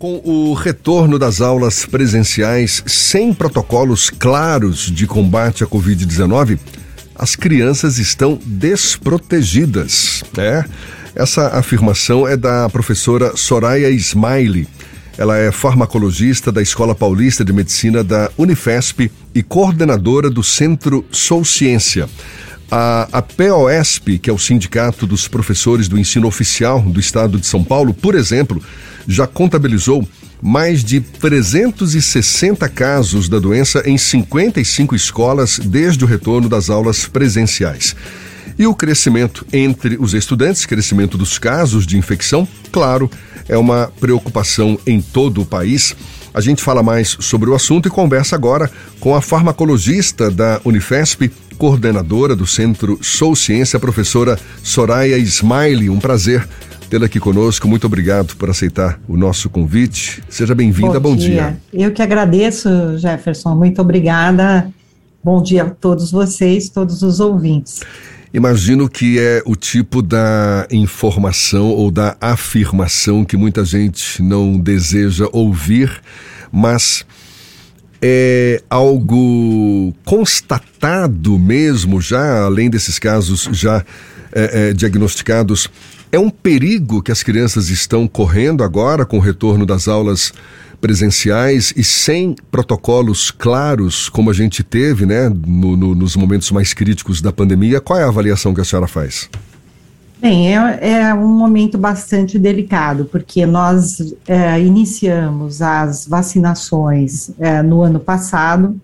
Com o retorno das aulas presenciais sem protocolos claros de combate à Covid-19, as crianças estão desprotegidas. É, essa afirmação é da professora Soraya Smiley. Ela é farmacologista da Escola Paulista de Medicina da Unifesp e coordenadora do Centro Sou Ciência. A, a POSP, que é o Sindicato dos Professores do Ensino Oficial do Estado de São Paulo, por exemplo, já contabilizou mais de 360 casos da doença em 55 escolas desde o retorno das aulas presenciais. E o crescimento entre os estudantes, crescimento dos casos de infecção, claro, é uma preocupação em todo o país. A gente fala mais sobre o assunto e conversa agora com a farmacologista da Unifesp, coordenadora do Centro Sou Ciência, a professora Soraya Smiley. Um prazer tê-la aqui conosco. Muito obrigado por aceitar o nosso convite. Seja bem-vinda. Bom, Bom dia. dia. Eu que agradeço, Jefferson. Muito obrigada. Bom dia a todos vocês, todos os ouvintes. Imagino que é o tipo da informação ou da afirmação que muita gente não deseja ouvir, mas é algo constatado mesmo já, além desses casos já é, é, diagnosticados. É um perigo que as crianças estão correndo agora com o retorno das aulas presenciais e sem protocolos claros, como a gente teve né, no, no, nos momentos mais críticos da pandemia. Qual é a avaliação que a senhora faz? Bem, é, é um momento bastante delicado, porque nós é, iniciamos as vacinações é, no ano passado.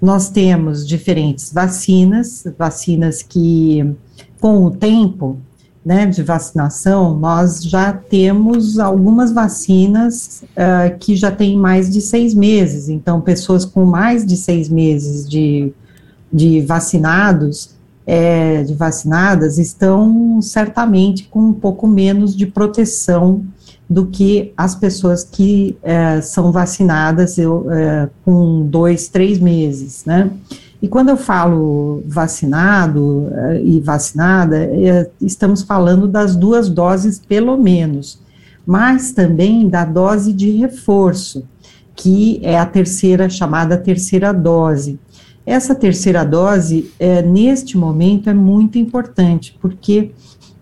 Nós temos diferentes vacinas, vacinas que, com o tempo né, de vacinação, nós já temos algumas vacinas uh, que já têm mais de seis meses. Então, pessoas com mais de seis meses de, de vacinados é, de vacinadas estão certamente com um pouco menos de proteção do que as pessoas que é, são vacinadas eu, é, com dois, três meses, né? E quando eu falo vacinado é, e vacinada, é, estamos falando das duas doses pelo menos, mas também da dose de reforço, que é a terceira, chamada terceira dose. Essa terceira dose, é, neste momento, é muito importante, porque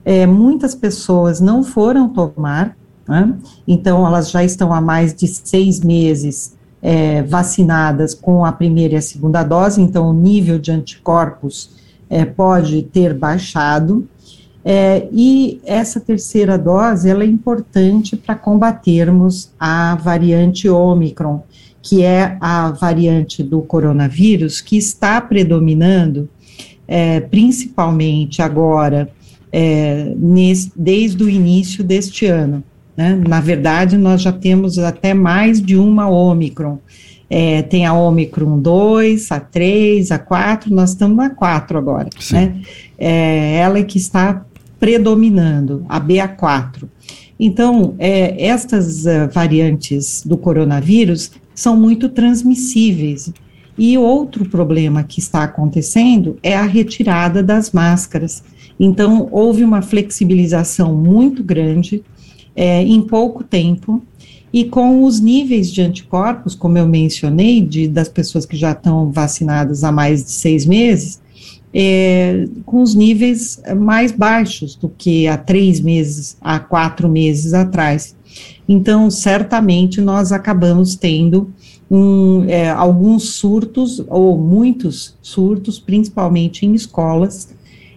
é, muitas pessoas não foram tomar, né? então elas já estão há mais de seis meses é, vacinadas com a primeira e a segunda dose, então o nível de anticorpos é, pode ter baixado, é, e essa terceira dose ela é importante para combatermos a variante Ômicron, que é a variante do coronavírus que está predominando, é, principalmente agora, é, nesse, desde o início deste ano. Né? Na verdade, nós já temos até mais de uma Ômicron. É, tem a Ômicron 2, a 3, a 4, nós estamos na 4 agora. Né? É, ela é que está predominando, a BA4. Então, é, estas uh, variantes do coronavírus, são muito transmissíveis. E outro problema que está acontecendo é a retirada das máscaras. Então, houve uma flexibilização muito grande é, em pouco tempo, e com os níveis de anticorpos, como eu mencionei, de, das pessoas que já estão vacinadas há mais de seis meses, é, com os níveis mais baixos do que há três meses, há quatro meses atrás. Então, certamente, nós acabamos tendo um, é, alguns surtos, ou muitos surtos, principalmente em escolas,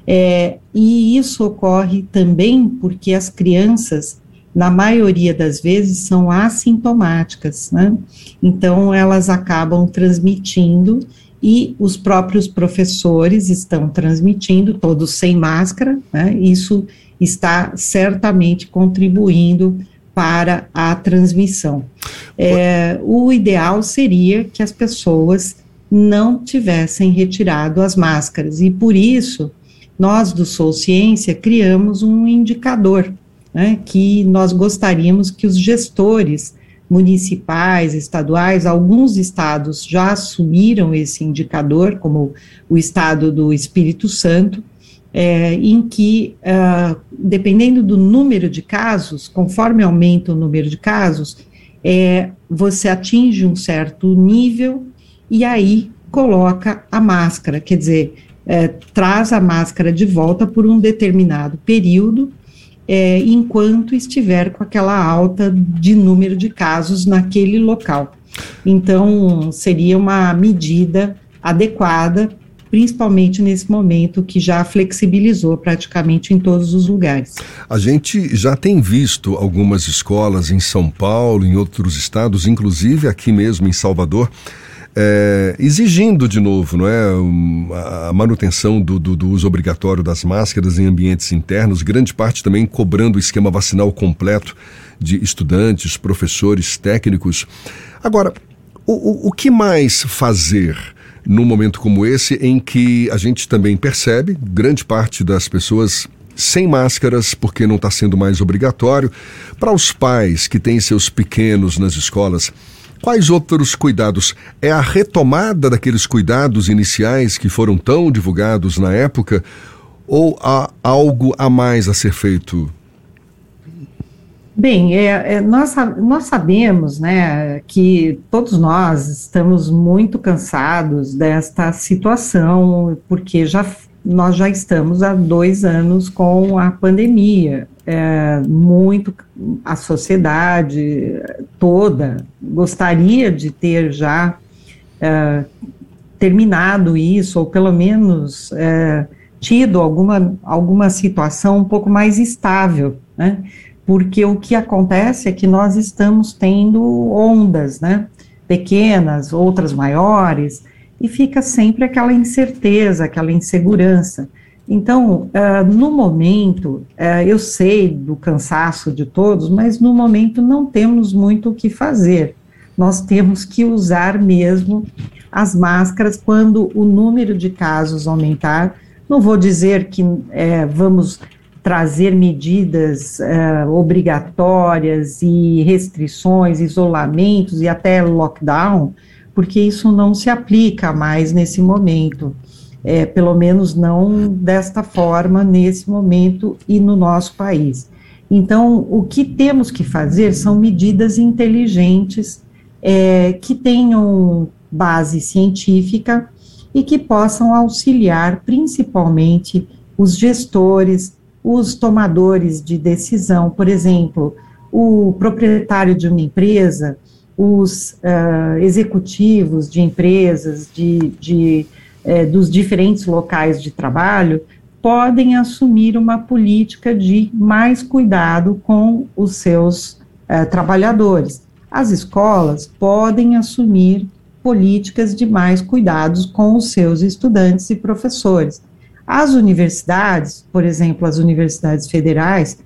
é, e isso ocorre também porque as crianças, na maioria das vezes, são assintomáticas, né? Então, elas acabam transmitindo e os próprios professores estão transmitindo, todos sem máscara, né? Isso está certamente contribuindo para a transmissão. É, o ideal seria que as pessoas não tivessem retirado as máscaras, e por isso nós do Sou Ciência criamos um indicador, né, que nós gostaríamos que os gestores municipais, estaduais, alguns estados já assumiram esse indicador, como o estado do Espírito Santo, é, em que, uh, dependendo do número de casos, conforme aumenta o número de casos, é, você atinge um certo nível e aí coloca a máscara, quer dizer, é, traz a máscara de volta por um determinado período, é, enquanto estiver com aquela alta de número de casos naquele local. Então, seria uma medida adequada, principalmente nesse momento que já flexibilizou praticamente em todos os lugares. A gente já tem visto algumas escolas em São Paulo, em outros estados, inclusive aqui mesmo em Salvador, é, exigindo de novo não é, a manutenção do, do, do, uso obrigatório das máscaras em ambientes internos, grande parte também cobrando o esquema vacinal completo de estudantes, professores, técnicos. Agora, o, o, o que mais fazer? Num momento como esse, em que a gente também percebe grande parte das pessoas sem máscaras, porque não está sendo mais obrigatório. Para os pais que têm seus pequenos nas escolas, Quais outros cuidados? É a retomada daqueles cuidados iniciais que foram tão divulgados na época? Ou há algo a mais a ser feito? Bem, é, é, nós, nós sabemos né, que todos nós estamos muito cansados desta situação, porque já, nós já estamos há dois anos com a pandemia é, muito a sociedade toda gostaria de ter já é, terminado isso, ou pelo menos é, tido alguma, alguma situação um pouco mais estável, né? Porque o que acontece é que nós estamos tendo ondas, né? Pequenas, outras maiores, e fica sempre aquela incerteza, aquela insegurança. Então, uh, no momento, uh, eu sei do cansaço de todos, mas no momento não temos muito o que fazer. Nós temos que usar mesmo as máscaras quando o número de casos aumentar. Não vou dizer que é, vamos trazer medidas é, obrigatórias e restrições, isolamentos e até lockdown, porque isso não se aplica mais nesse momento é, pelo menos não desta forma nesse momento e no nosso país. Então, o que temos que fazer são medidas inteligentes é, que tenham base científica e que possam auxiliar principalmente os gestores, os tomadores de decisão, por exemplo, o proprietário de uma empresa, os uh, executivos de empresas, de, de é, dos diferentes locais de trabalho podem assumir uma política de mais cuidado com os seus é, trabalhadores. As escolas podem assumir políticas de mais cuidados com os seus estudantes e professores. As universidades, por exemplo, as universidades federais,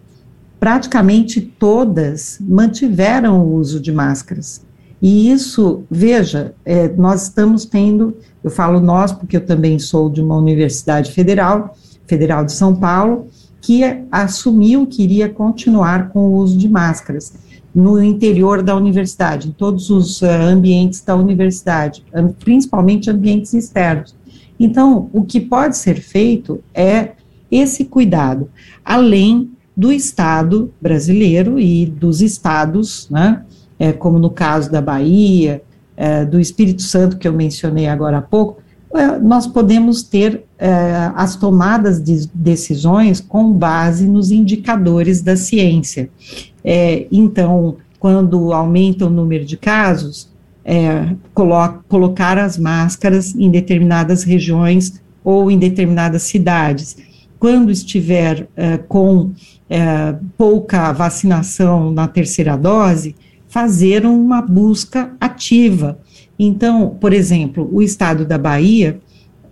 praticamente todas mantiveram o uso de máscaras. E isso, veja, é, nós estamos tendo, eu falo nós porque eu também sou de uma universidade federal, Federal de São Paulo, que assumiu que iria continuar com o uso de máscaras no interior da universidade, em todos os uh, ambientes da universidade, principalmente ambientes externos. Então, o que pode ser feito é esse cuidado, além do Estado brasileiro e dos estados, né, é, como no caso da Bahia, é, do Espírito Santo, que eu mencionei agora há pouco, é, nós podemos ter é, as tomadas de decisões com base nos indicadores da ciência. É, então, quando aumenta o número de casos, é, colo colocar as máscaras em determinadas regiões ou em determinadas cidades. Quando estiver com pouca vacinação na terceira dose, fazer uma busca ativa. Então, por exemplo, o estado da Bahia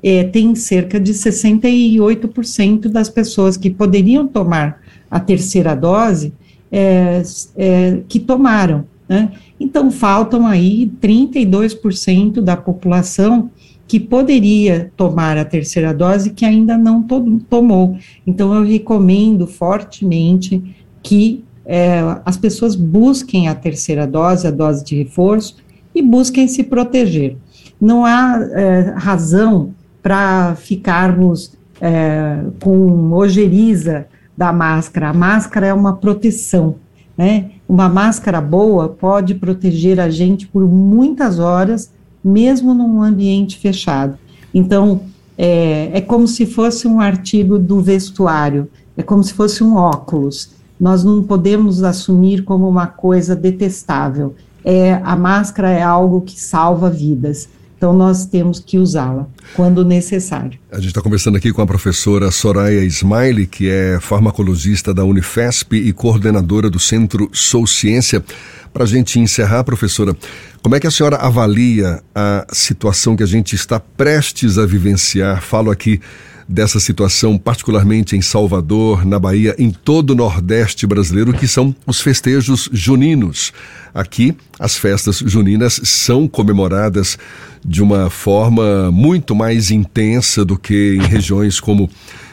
é, tem cerca de 68% das pessoas que poderiam tomar a terceira dose é, é, que tomaram. Né? Então, faltam aí 32% da população que poderia tomar a terceira dose que ainda não to tomou. Então, eu recomendo fortemente que é, as pessoas busquem a terceira dose, a dose de reforço, e busquem se proteger. Não há é, razão para ficarmos é, com ojeriza da máscara. A máscara é uma proteção, né? Uma máscara boa pode proteger a gente por muitas horas, mesmo num ambiente fechado. Então, é, é como se fosse um artigo do vestuário, é como se fosse um óculos. Nós não podemos assumir como uma coisa detestável. É, a máscara é algo que salva vidas. Então, nós temos que usá-la quando necessário. A gente está conversando aqui com a professora Soraya Smiley, que é farmacologista da Unifesp e coordenadora do Centro Sou Ciência. Para a gente encerrar, professora, como é que a senhora avalia a situação que a gente está prestes a vivenciar? Falo aqui dessa situação, particularmente em Salvador, na Bahia, em todo o Nordeste brasileiro, que são os festejos juninos. Aqui, as festas juninas são comemoradas de uma forma muito mais intensa do que em regiões como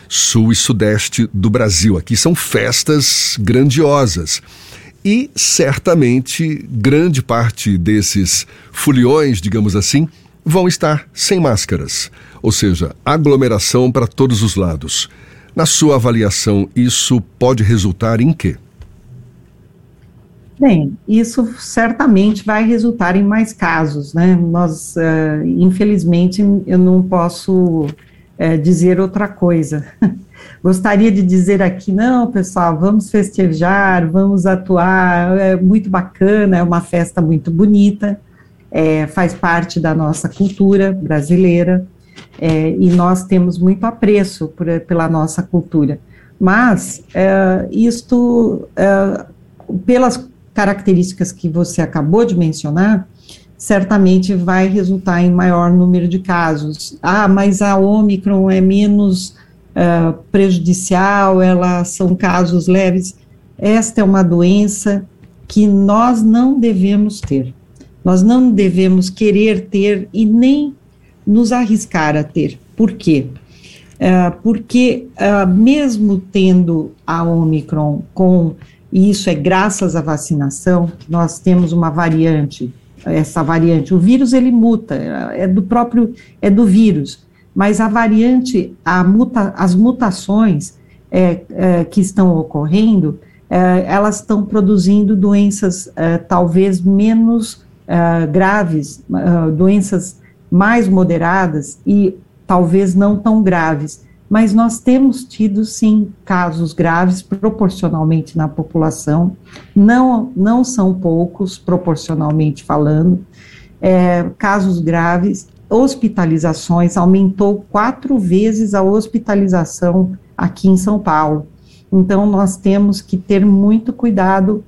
sul e sudeste do Brasil. Aqui são festas grandiosas. E certamente grande parte desses foliões, digamos assim, vão estar sem máscaras ou seja, aglomeração para todos os lados. Na sua avaliação, isso pode resultar em quê? Bem, isso certamente vai resultar em mais casos, né? Nós, uh, infelizmente, eu não posso uh, dizer outra coisa. Gostaria de dizer aqui, não, pessoal, vamos festejar, vamos atuar, é muito bacana, é uma festa muito bonita, é, faz parte da nossa cultura brasileira, é, e nós temos muito apreço por, pela nossa cultura. Mas é, isto, é, pelas características que você acabou de mencionar, certamente vai resultar em maior número de casos. Ah, mas a Omicron é menos é, prejudicial, elas são casos leves. Esta é uma doença que nós não devemos ter. Nós não devemos querer ter e nem nos arriscar a ter. Por quê? Uh, porque, uh, mesmo tendo a Omicron com, e isso é graças à vacinação, nós temos uma variante, essa variante, o vírus ele muta, é do próprio, é do vírus, mas a variante, a muta, as mutações é, é, que estão ocorrendo, é, elas estão produzindo doenças é, talvez menos é, graves, doenças mais moderadas e talvez não tão graves, mas nós temos tido sim casos graves proporcionalmente na população, não, não são poucos proporcionalmente falando, é, casos graves, hospitalizações, aumentou quatro vezes a hospitalização aqui em São Paulo. Então, nós temos que ter muito cuidado.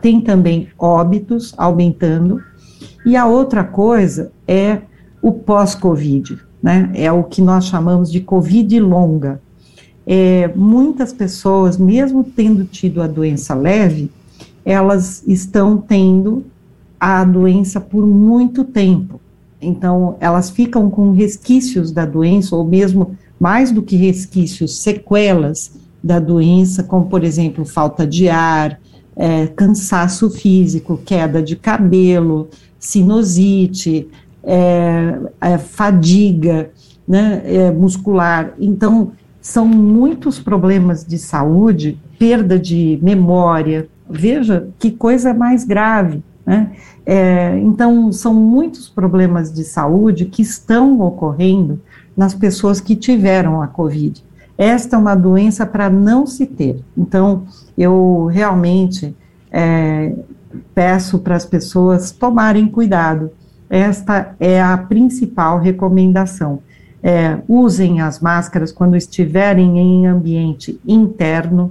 Tem também óbitos aumentando. E a outra coisa é o pós-Covid, né? É o que nós chamamos de Covid longa. É, muitas pessoas, mesmo tendo tido a doença leve, elas estão tendo a doença por muito tempo. Então, elas ficam com resquícios da doença, ou mesmo mais do que resquícios, sequelas da doença, como, por exemplo, falta de ar, é, cansaço físico, queda de cabelo, sinusite, é, é, fadiga né, é, muscular. Então, são muitos problemas de saúde, perda de memória. Veja que coisa mais grave. Né? É, então, são muitos problemas de saúde que estão ocorrendo nas pessoas que tiveram a Covid. Esta é uma doença para não se ter. Então, eu realmente é, peço para as pessoas tomarem cuidado esta é a principal recomendação. É, usem as máscaras quando estiverem em ambiente interno,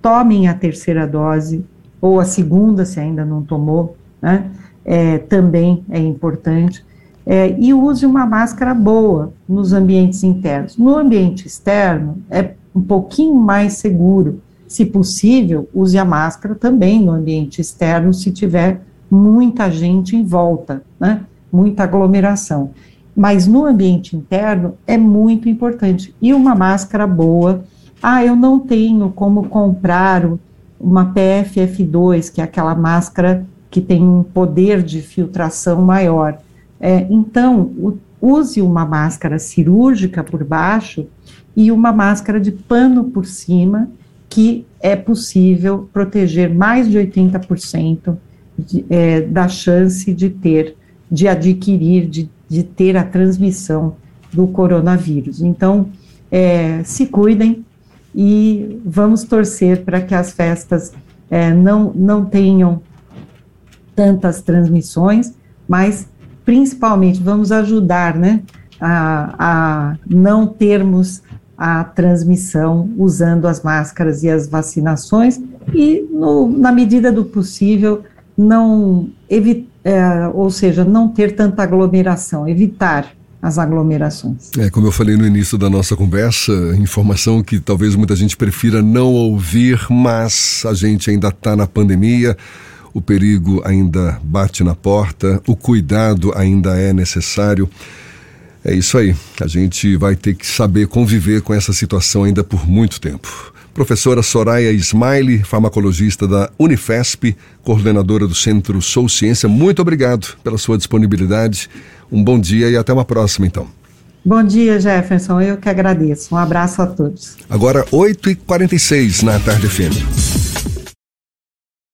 tomem a terceira dose, ou a segunda, se ainda não tomou, né? É, também é importante. É, e use uma máscara boa nos ambientes internos. No ambiente externo, é um pouquinho mais seguro. Se possível, use a máscara também no ambiente externo, se tiver muita gente em volta, né? muita aglomeração. Mas no ambiente interno é muito importante. E uma máscara boa. Ah, eu não tenho como comprar uma PFF2, que é aquela máscara que tem um poder de filtração maior. É, então, use uma máscara cirúrgica por baixo e uma máscara de pano por cima, que é possível proteger mais de 80% de, é, da chance de ter, de adquirir, de, de ter a transmissão do coronavírus. Então, é, se cuidem e vamos torcer para que as festas é, não, não tenham tantas transmissões, mas principalmente vamos ajudar né, a, a não termos a transmissão usando as máscaras e as vacinações e, no, na medida do possível, não evitar, é, ou seja, não ter tanta aglomeração, evitar as aglomerações. É, como eu falei no início da nossa conversa, informação que talvez muita gente prefira não ouvir, mas a gente ainda está na pandemia, o perigo ainda bate na porta, o cuidado ainda é necessário. É isso aí. A gente vai ter que saber conviver com essa situação ainda por muito tempo. Professora Soraya Smiley, farmacologista da Unifesp, coordenadora do Centro Sou Ciência, muito obrigado pela sua disponibilidade. Um bom dia e até uma próxima, então. Bom dia, Jefferson. Eu que agradeço. Um abraço a todos. Agora, 8h46 na Tarde FM.